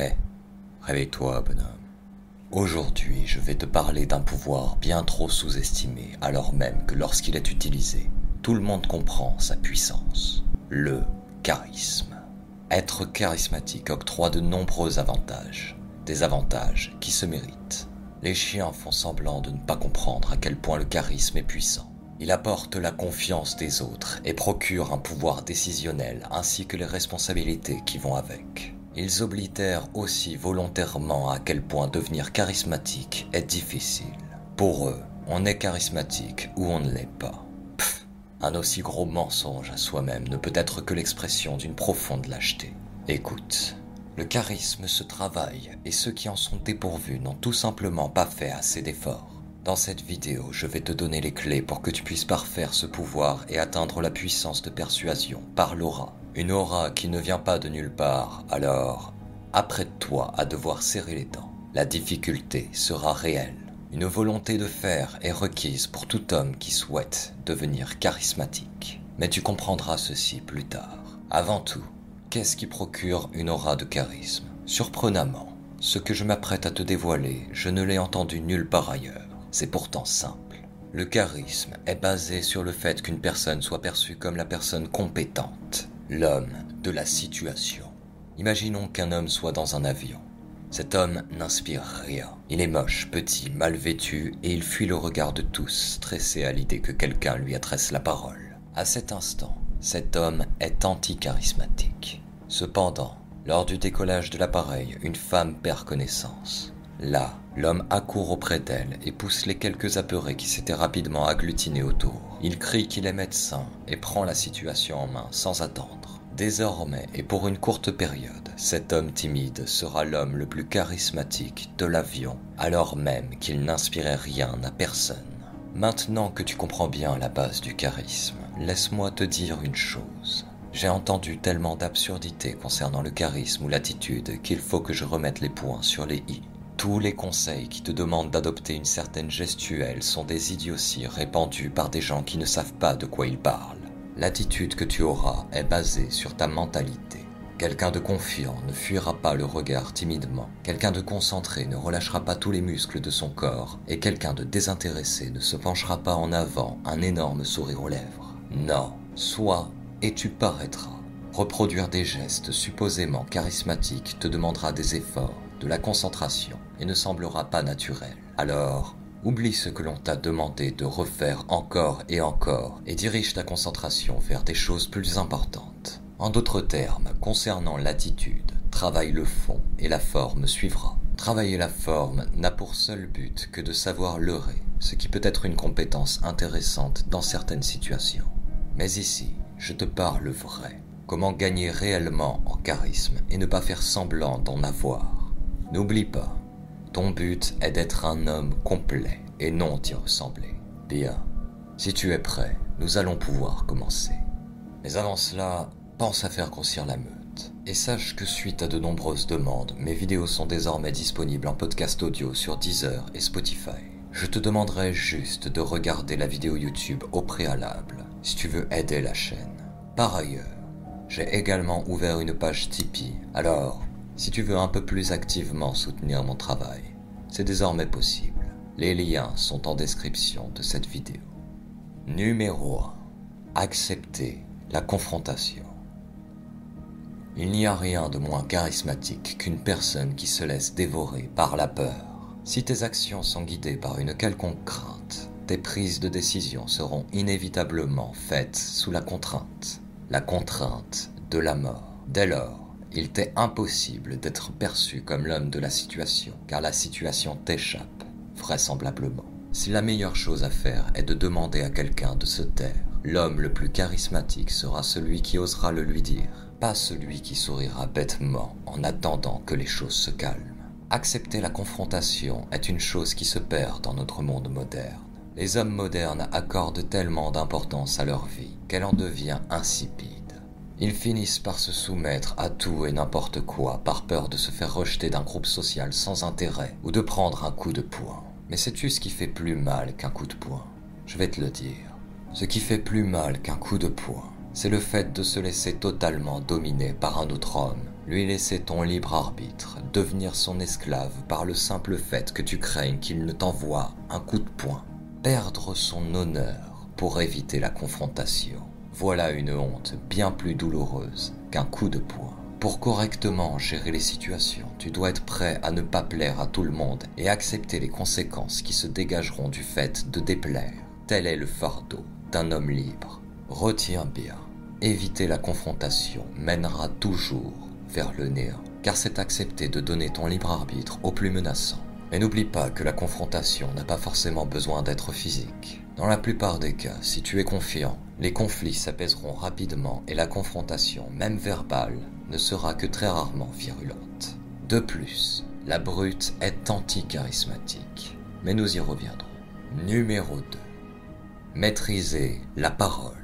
Hé, réveille-toi, bonhomme. Aujourd'hui, je vais te parler d'un pouvoir bien trop sous-estimé, alors même que lorsqu'il est utilisé, tout le monde comprend sa puissance. Le charisme. Être charismatique octroie de nombreux avantages. Des avantages qui se méritent. Les chiens font semblant de ne pas comprendre à quel point le charisme est puissant. Il apporte la confiance des autres et procure un pouvoir décisionnel ainsi que les responsabilités qui vont avec. Ils oblitèrent aussi volontairement à quel point devenir charismatique est difficile. Pour eux, on est charismatique ou on ne l'est pas. Pff, un aussi gros mensonge à soi-même ne peut être que l'expression d'une profonde lâcheté. Écoute, le charisme se travaille et ceux qui en sont dépourvus n'ont tout simplement pas fait assez d'efforts. Dans cette vidéo, je vais te donner les clés pour que tu puisses parfaire ce pouvoir et atteindre la puissance de persuasion par l'aura. Une aura qui ne vient pas de nulle part, alors apprête-toi à devoir serrer les dents. La difficulté sera réelle. Une volonté de faire est requise pour tout homme qui souhaite devenir charismatique. Mais tu comprendras ceci plus tard. Avant tout, qu'est-ce qui procure une aura de charisme? Surprenamment, ce que je m'apprête à te dévoiler, je ne l'ai entendu nulle part ailleurs. C'est pourtant simple. Le charisme est basé sur le fait qu'une personne soit perçue comme la personne compétente, l'homme de la situation. Imaginons qu'un homme soit dans un avion. Cet homme n'inspire rien. Il est moche, petit, mal vêtu, et il fuit le regard de tous, stressé à l'idée que quelqu'un lui adresse la parole. À cet instant, cet homme est anti-charismatique. Cependant, lors du décollage de l'appareil, une femme perd connaissance. Là, l'homme accourt auprès d'elle et pousse les quelques apeurés qui s'étaient rapidement agglutinés autour. Il crie qu'il est médecin et prend la situation en main sans attendre. Désormais, et pour une courte période, cet homme timide sera l'homme le plus charismatique de l'avion, alors même qu'il n'inspirait rien à personne. Maintenant que tu comprends bien la base du charisme, laisse-moi te dire une chose. J'ai entendu tellement d'absurdités concernant le charisme ou l'attitude qu'il faut que je remette les points sur les i. Tous les conseils qui te demandent d'adopter une certaine gestuelle sont des idioties répandues par des gens qui ne savent pas de quoi ils parlent. L'attitude que tu auras est basée sur ta mentalité. Quelqu'un de confiant ne fuira pas le regard timidement. Quelqu'un de concentré ne relâchera pas tous les muscles de son corps. Et quelqu'un de désintéressé ne se penchera pas en avant, un énorme sourire aux lèvres. Non, sois et tu paraîtras. Reproduire des gestes supposément charismatiques te demandera des efforts, de la concentration et ne semblera pas naturel. Alors, oublie ce que l'on t'a demandé de refaire encore et encore et dirige ta concentration vers des choses plus importantes. En d'autres termes, concernant l'attitude, travaille le fond et la forme suivra. Travailler la forme n'a pour seul but que de savoir leurrer, ce qui peut être une compétence intéressante dans certaines situations. Mais ici, je te parle vrai. Comment gagner réellement en charisme et ne pas faire semblant d'en avoir? N'oublie pas, ton but est d'être un homme complet et non d'y ressembler. Bien, si tu es prêt, nous allons pouvoir commencer. Mais avant cela, pense à faire grossir la meute. Et sache que suite à de nombreuses demandes, mes vidéos sont désormais disponibles en podcast audio sur Deezer et Spotify. Je te demanderai juste de regarder la vidéo YouTube au préalable si tu veux aider la chaîne. Par ailleurs, j'ai également ouvert une page Tipeee, alors si tu veux un peu plus activement soutenir mon travail, c'est désormais possible. Les liens sont en description de cette vidéo. Numéro 1. Accepter la confrontation. Il n'y a rien de moins charismatique qu'une personne qui se laisse dévorer par la peur. Si tes actions sont guidées par une quelconque crainte, tes prises de décision seront inévitablement faites sous la contrainte, la contrainte de la mort. Dès lors, il t'est impossible d'être perçu comme l'homme de la situation, car la situation t'échappe, vraisemblablement. Si la meilleure chose à faire est de demander à quelqu'un de se taire, l'homme le plus charismatique sera celui qui osera le lui dire, pas celui qui sourira bêtement en attendant que les choses se calment. Accepter la confrontation est une chose qui se perd dans notre monde moderne. Les hommes modernes accordent tellement d'importance à leur vie qu'elle en devient insipide. Ils finissent par se soumettre à tout et n'importe quoi par peur de se faire rejeter d'un groupe social sans intérêt ou de prendre un coup de poing. Mais sais-tu ce qui fait plus mal qu'un coup de poing Je vais te le dire. Ce qui fait plus mal qu'un coup de poing, c'est le fait de se laisser totalement dominer par un autre homme, lui laisser ton libre arbitre, devenir son esclave par le simple fait que tu craignes qu'il ne t'envoie un coup de poing, perdre son honneur pour éviter la confrontation. Voilà une honte bien plus douloureuse qu'un coup de poing. Pour correctement gérer les situations, tu dois être prêt à ne pas plaire à tout le monde et accepter les conséquences qui se dégageront du fait de déplaire. Tel est le fardeau d'un homme libre. Retiens bien, éviter la confrontation mènera toujours vers le néant, car c'est accepter de donner ton libre arbitre au plus menaçant. Mais n'oublie pas que la confrontation n'a pas forcément besoin d'être physique. Dans la plupart des cas, si tu es confiant, les conflits s'apaiseront rapidement et la confrontation, même verbale, ne sera que très rarement virulente. De plus, la brute est anti-charismatique. Mais nous y reviendrons. Numéro 2. Maîtriser la parole.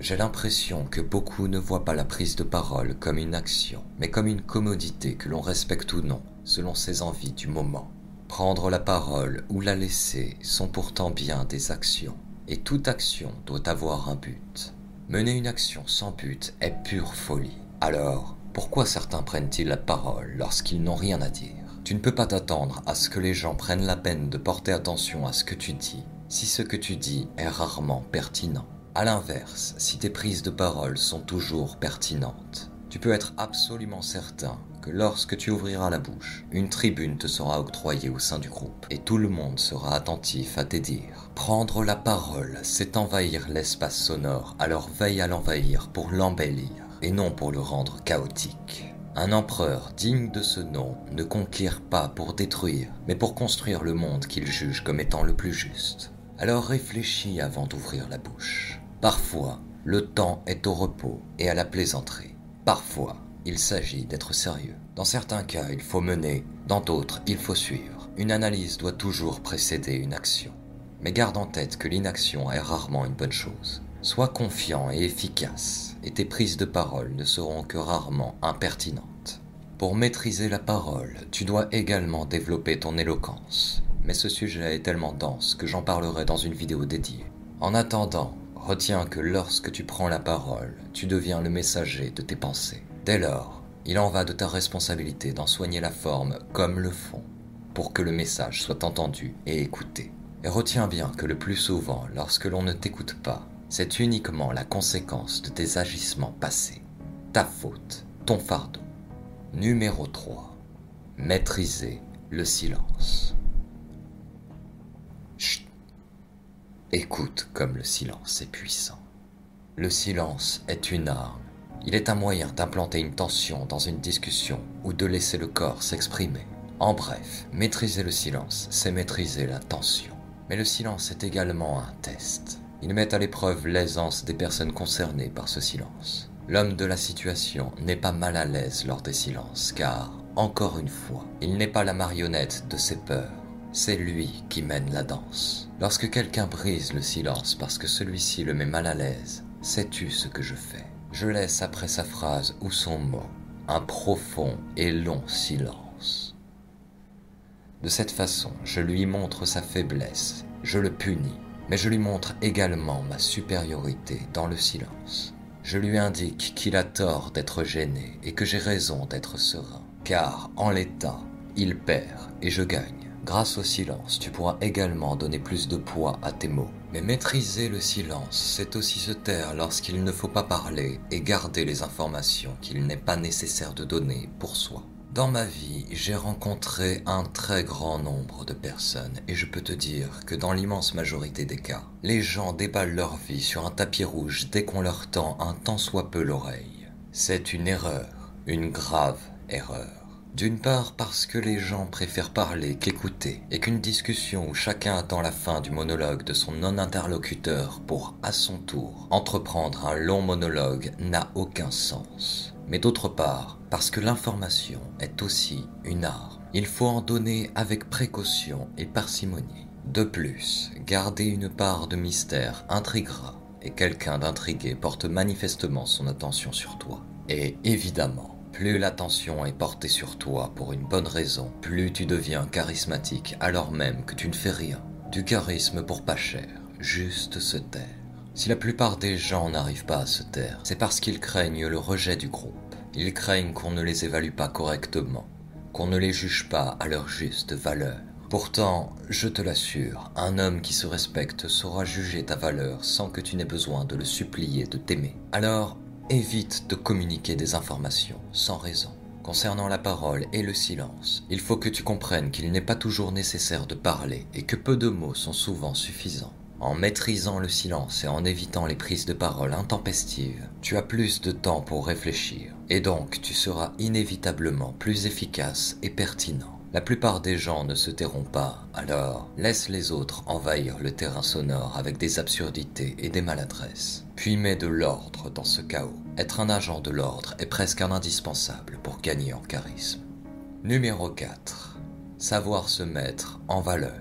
J'ai l'impression que beaucoup ne voient pas la prise de parole comme une action, mais comme une commodité que l'on respecte ou non, selon ses envies du moment. Prendre la parole ou la laisser sont pourtant bien des actions, et toute action doit avoir un but. Mener une action sans but est pure folie. Alors, pourquoi certains prennent-ils la parole lorsqu'ils n'ont rien à dire? Tu ne peux pas t'attendre à ce que les gens prennent la peine de porter attention à ce que tu dis, si ce que tu dis est rarement pertinent. A l'inverse, si tes prises de parole sont toujours pertinentes, tu peux être absolument certain que lorsque tu ouvriras la bouche, une tribune te sera octroyée au sein du groupe et tout le monde sera attentif à tes dires. Prendre la parole, c'est envahir l'espace sonore, alors veille à l'envahir pour l'embellir et non pour le rendre chaotique. Un empereur digne de ce nom ne conquiert pas pour détruire, mais pour construire le monde qu'il juge comme étant le plus juste. Alors réfléchis avant d'ouvrir la bouche. Parfois, le temps est au repos et à la plaisanterie. Parfois, il s'agit d'être sérieux. Dans certains cas, il faut mener, dans d'autres, il faut suivre. Une analyse doit toujours précéder une action. Mais garde en tête que l'inaction est rarement une bonne chose. Sois confiant et efficace, et tes prises de parole ne seront que rarement impertinentes. Pour maîtriser la parole, tu dois également développer ton éloquence. Mais ce sujet est tellement dense que j'en parlerai dans une vidéo dédiée. En attendant, Retiens que lorsque tu prends la parole, tu deviens le messager de tes pensées. Dès lors, il en va de ta responsabilité d'en soigner la forme comme le fond, pour que le message soit entendu et écouté. Et retiens bien que le plus souvent, lorsque l'on ne t'écoute pas, c'est uniquement la conséquence de tes agissements passés. Ta faute, ton fardeau. Numéro 3. Maîtriser le silence. Écoute comme le silence est puissant. Le silence est une arme. Il est un moyen d'implanter une tension dans une discussion ou de laisser le corps s'exprimer. En bref, maîtriser le silence, c'est maîtriser la tension. Mais le silence est également un test. Il met à l'épreuve l'aisance des personnes concernées par ce silence. L'homme de la situation n'est pas mal à l'aise lors des silences, car, encore une fois, il n'est pas la marionnette de ses peurs, c'est lui qui mène la danse. Lorsque quelqu'un brise le silence parce que celui-ci le met mal à l'aise, sais-tu ce que je fais? Je laisse après sa phrase ou son mot un profond et long silence. De cette façon, je lui montre sa faiblesse, je le punis, mais je lui montre également ma supériorité dans le silence. Je lui indique qu'il a tort d'être gêné et que j'ai raison d'être serein, car en l'état, il perd et je gagne. Grâce au silence, tu pourras également donner plus de poids à tes mots. Mais maîtriser le silence, c'est aussi se taire lorsqu'il ne faut pas parler et garder les informations qu'il n'est pas nécessaire de donner pour soi. Dans ma vie, j'ai rencontré un très grand nombre de personnes et je peux te dire que dans l'immense majorité des cas, les gens déballent leur vie sur un tapis rouge dès qu'on leur tend un tant soit peu l'oreille. C'est une erreur, une grave erreur. D'une part parce que les gens préfèrent parler qu'écouter, et qu'une discussion où chacun attend la fin du monologue de son non-interlocuteur pour, à son tour, entreprendre un long monologue n'a aucun sens. Mais d'autre part, parce que l'information est aussi une arme. Il faut en donner avec précaution et parcimonie. De plus, garder une part de mystère intriguera, et quelqu'un d'intrigué porte manifestement son attention sur toi. Et évidemment, plus l'attention est portée sur toi pour une bonne raison, plus tu deviens charismatique alors même que tu ne fais rien. Du charisme pour pas cher, juste se taire. Si la plupart des gens n'arrivent pas à se taire, c'est parce qu'ils craignent le rejet du groupe. Ils craignent qu'on ne les évalue pas correctement, qu'on ne les juge pas à leur juste valeur. Pourtant, je te l'assure, un homme qui se respecte saura juger ta valeur sans que tu n'aies besoin de le supplier de t'aimer. Alors, évite de communiquer des informations sans raison. Concernant la parole et le silence, il faut que tu comprennes qu'il n'est pas toujours nécessaire de parler et que peu de mots sont souvent suffisants. En maîtrisant le silence et en évitant les prises de parole intempestives, tu as plus de temps pour réfléchir, et donc tu seras inévitablement plus efficace et pertinent. La plupart des gens ne se tairont pas, alors laisse les autres envahir le terrain sonore avec des absurdités et des maladresses. Puis mets de l'ordre dans ce chaos. Être un agent de l'ordre est presque un indispensable pour gagner en charisme. Numéro 4. Savoir se mettre en valeur.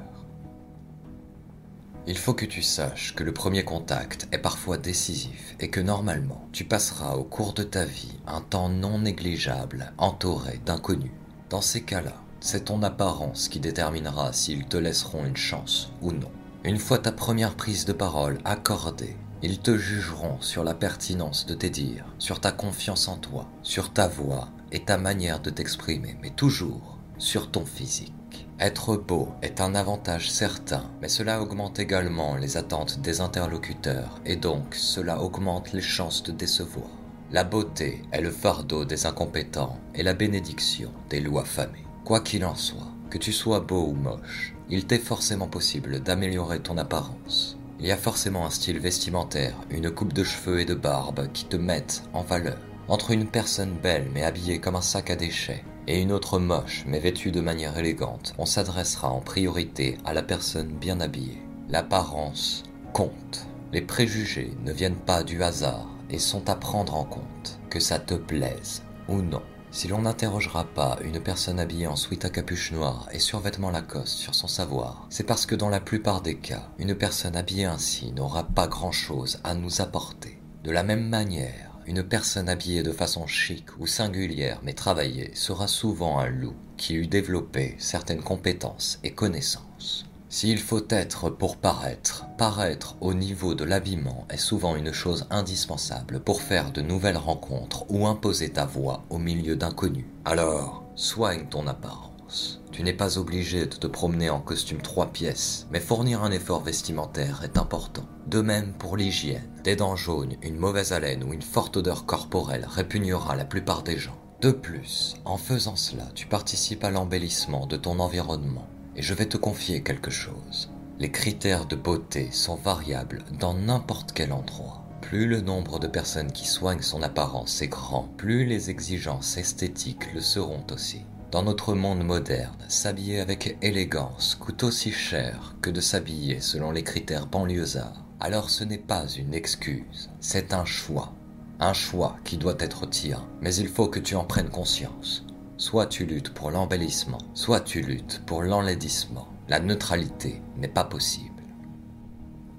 Il faut que tu saches que le premier contact est parfois décisif et que normalement tu passeras au cours de ta vie un temps non négligeable entouré d'inconnus. Dans ces cas-là, c'est ton apparence qui déterminera s'ils te laisseront une chance ou non. Une fois ta première prise de parole accordée, ils te jugeront sur la pertinence de tes dires, sur ta confiance en toi, sur ta voix et ta manière de t'exprimer, mais toujours sur ton physique. Être beau est un avantage certain, mais cela augmente également les attentes des interlocuteurs et donc cela augmente les chances de décevoir. La beauté est le fardeau des incompétents et la bénédiction des lois famées. Quoi qu'il en soit, que tu sois beau ou moche, il t'est forcément possible d'améliorer ton apparence. Il y a forcément un style vestimentaire, une coupe de cheveux et de barbe qui te mettent en valeur. Entre une personne belle mais habillée comme un sac à déchets et une autre moche mais vêtue de manière élégante, on s'adressera en priorité à la personne bien habillée. L'apparence compte. Les préjugés ne viennent pas du hasard et sont à prendre en compte, que ça te plaise ou non. Si l'on n'interrogera pas une personne habillée en sweat à capuche noire et survêtement Lacoste sur son savoir, c'est parce que dans la plupart des cas, une personne habillée ainsi n'aura pas grand-chose à nous apporter. De la même manière, une personne habillée de façon chic ou singulière mais travaillée sera souvent un loup qui eut développé certaines compétences et connaissances. S'il faut être pour paraître, paraître au niveau de l'habillement est souvent une chose indispensable pour faire de nouvelles rencontres ou imposer ta voix au milieu d'inconnus. Alors, soigne ton apparence. Tu n'es pas obligé de te promener en costume trois pièces, mais fournir un effort vestimentaire est important. De même pour l'hygiène. Des dents jaunes, une mauvaise haleine ou une forte odeur corporelle répugnera la plupart des gens. De plus, en faisant cela, tu participes à l'embellissement de ton environnement et je vais te confier quelque chose. Les critères de beauté sont variables dans n'importe quel endroit. Plus le nombre de personnes qui soignent son apparence est grand, plus les exigences esthétiques le seront aussi. Dans notre monde moderne, s'habiller avec élégance coûte aussi cher que de s'habiller selon les critères banlieusards. Alors ce n'est pas une excuse, c'est un choix. Un choix qui doit être tien, mais il faut que tu en prennes conscience. Soit tu luttes pour l'embellissement, soit tu luttes pour l'enlaidissement. La neutralité n'est pas possible.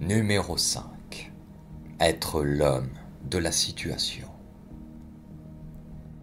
Numéro 5. Être l'homme de la situation.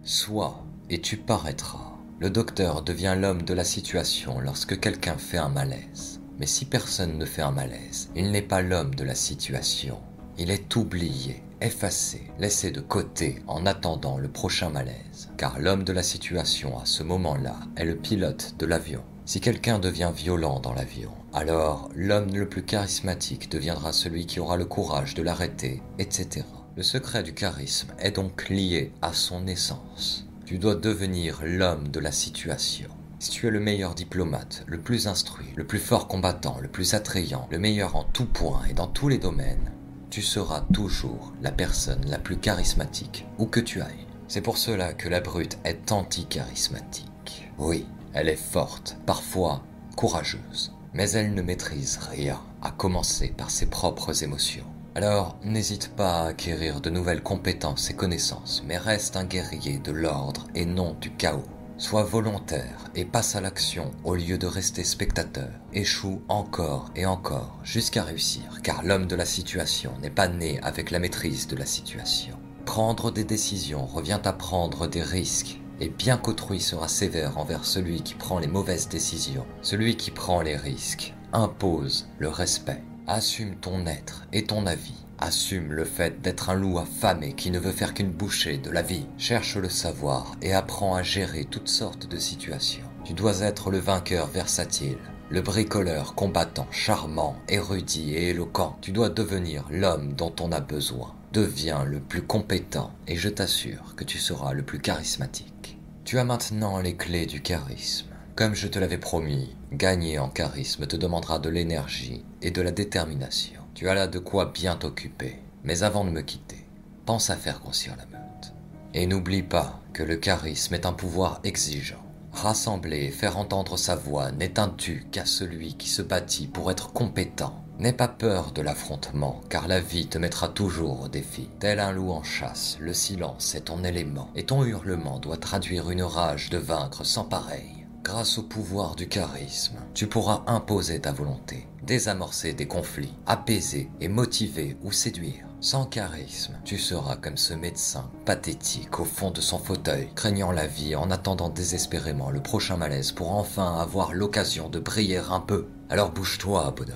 Sois et tu paraîtras. Le docteur devient l'homme de la situation lorsque quelqu'un fait un malaise. Mais si personne ne fait un malaise, il n'est pas l'homme de la situation. Il est oublié effacé, laissé de côté en attendant le prochain malaise. Car l'homme de la situation à ce moment-là est le pilote de l'avion. Si quelqu'un devient violent dans l'avion, alors l'homme le plus charismatique deviendra celui qui aura le courage de l'arrêter, etc. Le secret du charisme est donc lié à son essence. Tu dois devenir l'homme de la situation. Si tu es le meilleur diplomate, le plus instruit, le plus fort combattant, le plus attrayant, le meilleur en tout point et dans tous les domaines, tu seras toujours la personne la plus charismatique, où que tu ailles. C'est pour cela que la brute est anti-charismatique. Oui, elle est forte, parfois courageuse, mais elle ne maîtrise rien, à commencer par ses propres émotions. Alors, n'hésite pas à acquérir de nouvelles compétences et connaissances, mais reste un guerrier de l'ordre et non du chaos. Sois volontaire et passe à l'action au lieu de rester spectateur. Échoue encore et encore jusqu'à réussir, car l'homme de la situation n'est pas né avec la maîtrise de la situation. Prendre des décisions revient à prendre des risques, et bien qu'autrui sera sévère envers celui qui prend les mauvaises décisions, celui qui prend les risques impose le respect. Assume ton être et ton avis Assume le fait d'être un loup affamé qui ne veut faire qu'une bouchée de la vie. Cherche le savoir et apprends à gérer toutes sortes de situations. Tu dois être le vainqueur versatile, le bricoleur combattant, charmant, érudit et éloquent. Tu dois devenir l'homme dont on a besoin. Deviens le plus compétent et je t'assure que tu seras le plus charismatique. Tu as maintenant les clés du charisme. Comme je te l'avais promis, gagner en charisme te demandera de l'énergie et de la détermination. Tu as là de quoi bien t'occuper. Mais avant de me quitter, pense à faire grossir la meute. Et n'oublie pas que le charisme est un pouvoir exigeant. Rassembler et faire entendre sa voix n'est un tu qu'à celui qui se bâtit pour être compétent N'aie pas peur de l'affrontement, car la vie te mettra toujours au défi. Tel un loup en chasse, le silence est ton élément, et ton hurlement doit traduire une rage de vaincre sans pareil. Grâce au pouvoir du charisme, tu pourras imposer ta volonté, désamorcer des conflits, apaiser et motiver ou séduire. Sans charisme, tu seras comme ce médecin, pathétique au fond de son fauteuil, craignant la vie en attendant désespérément le prochain malaise pour enfin avoir l'occasion de briller un peu. Alors bouge-toi, bonhomme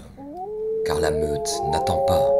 car la meute n'attend pas.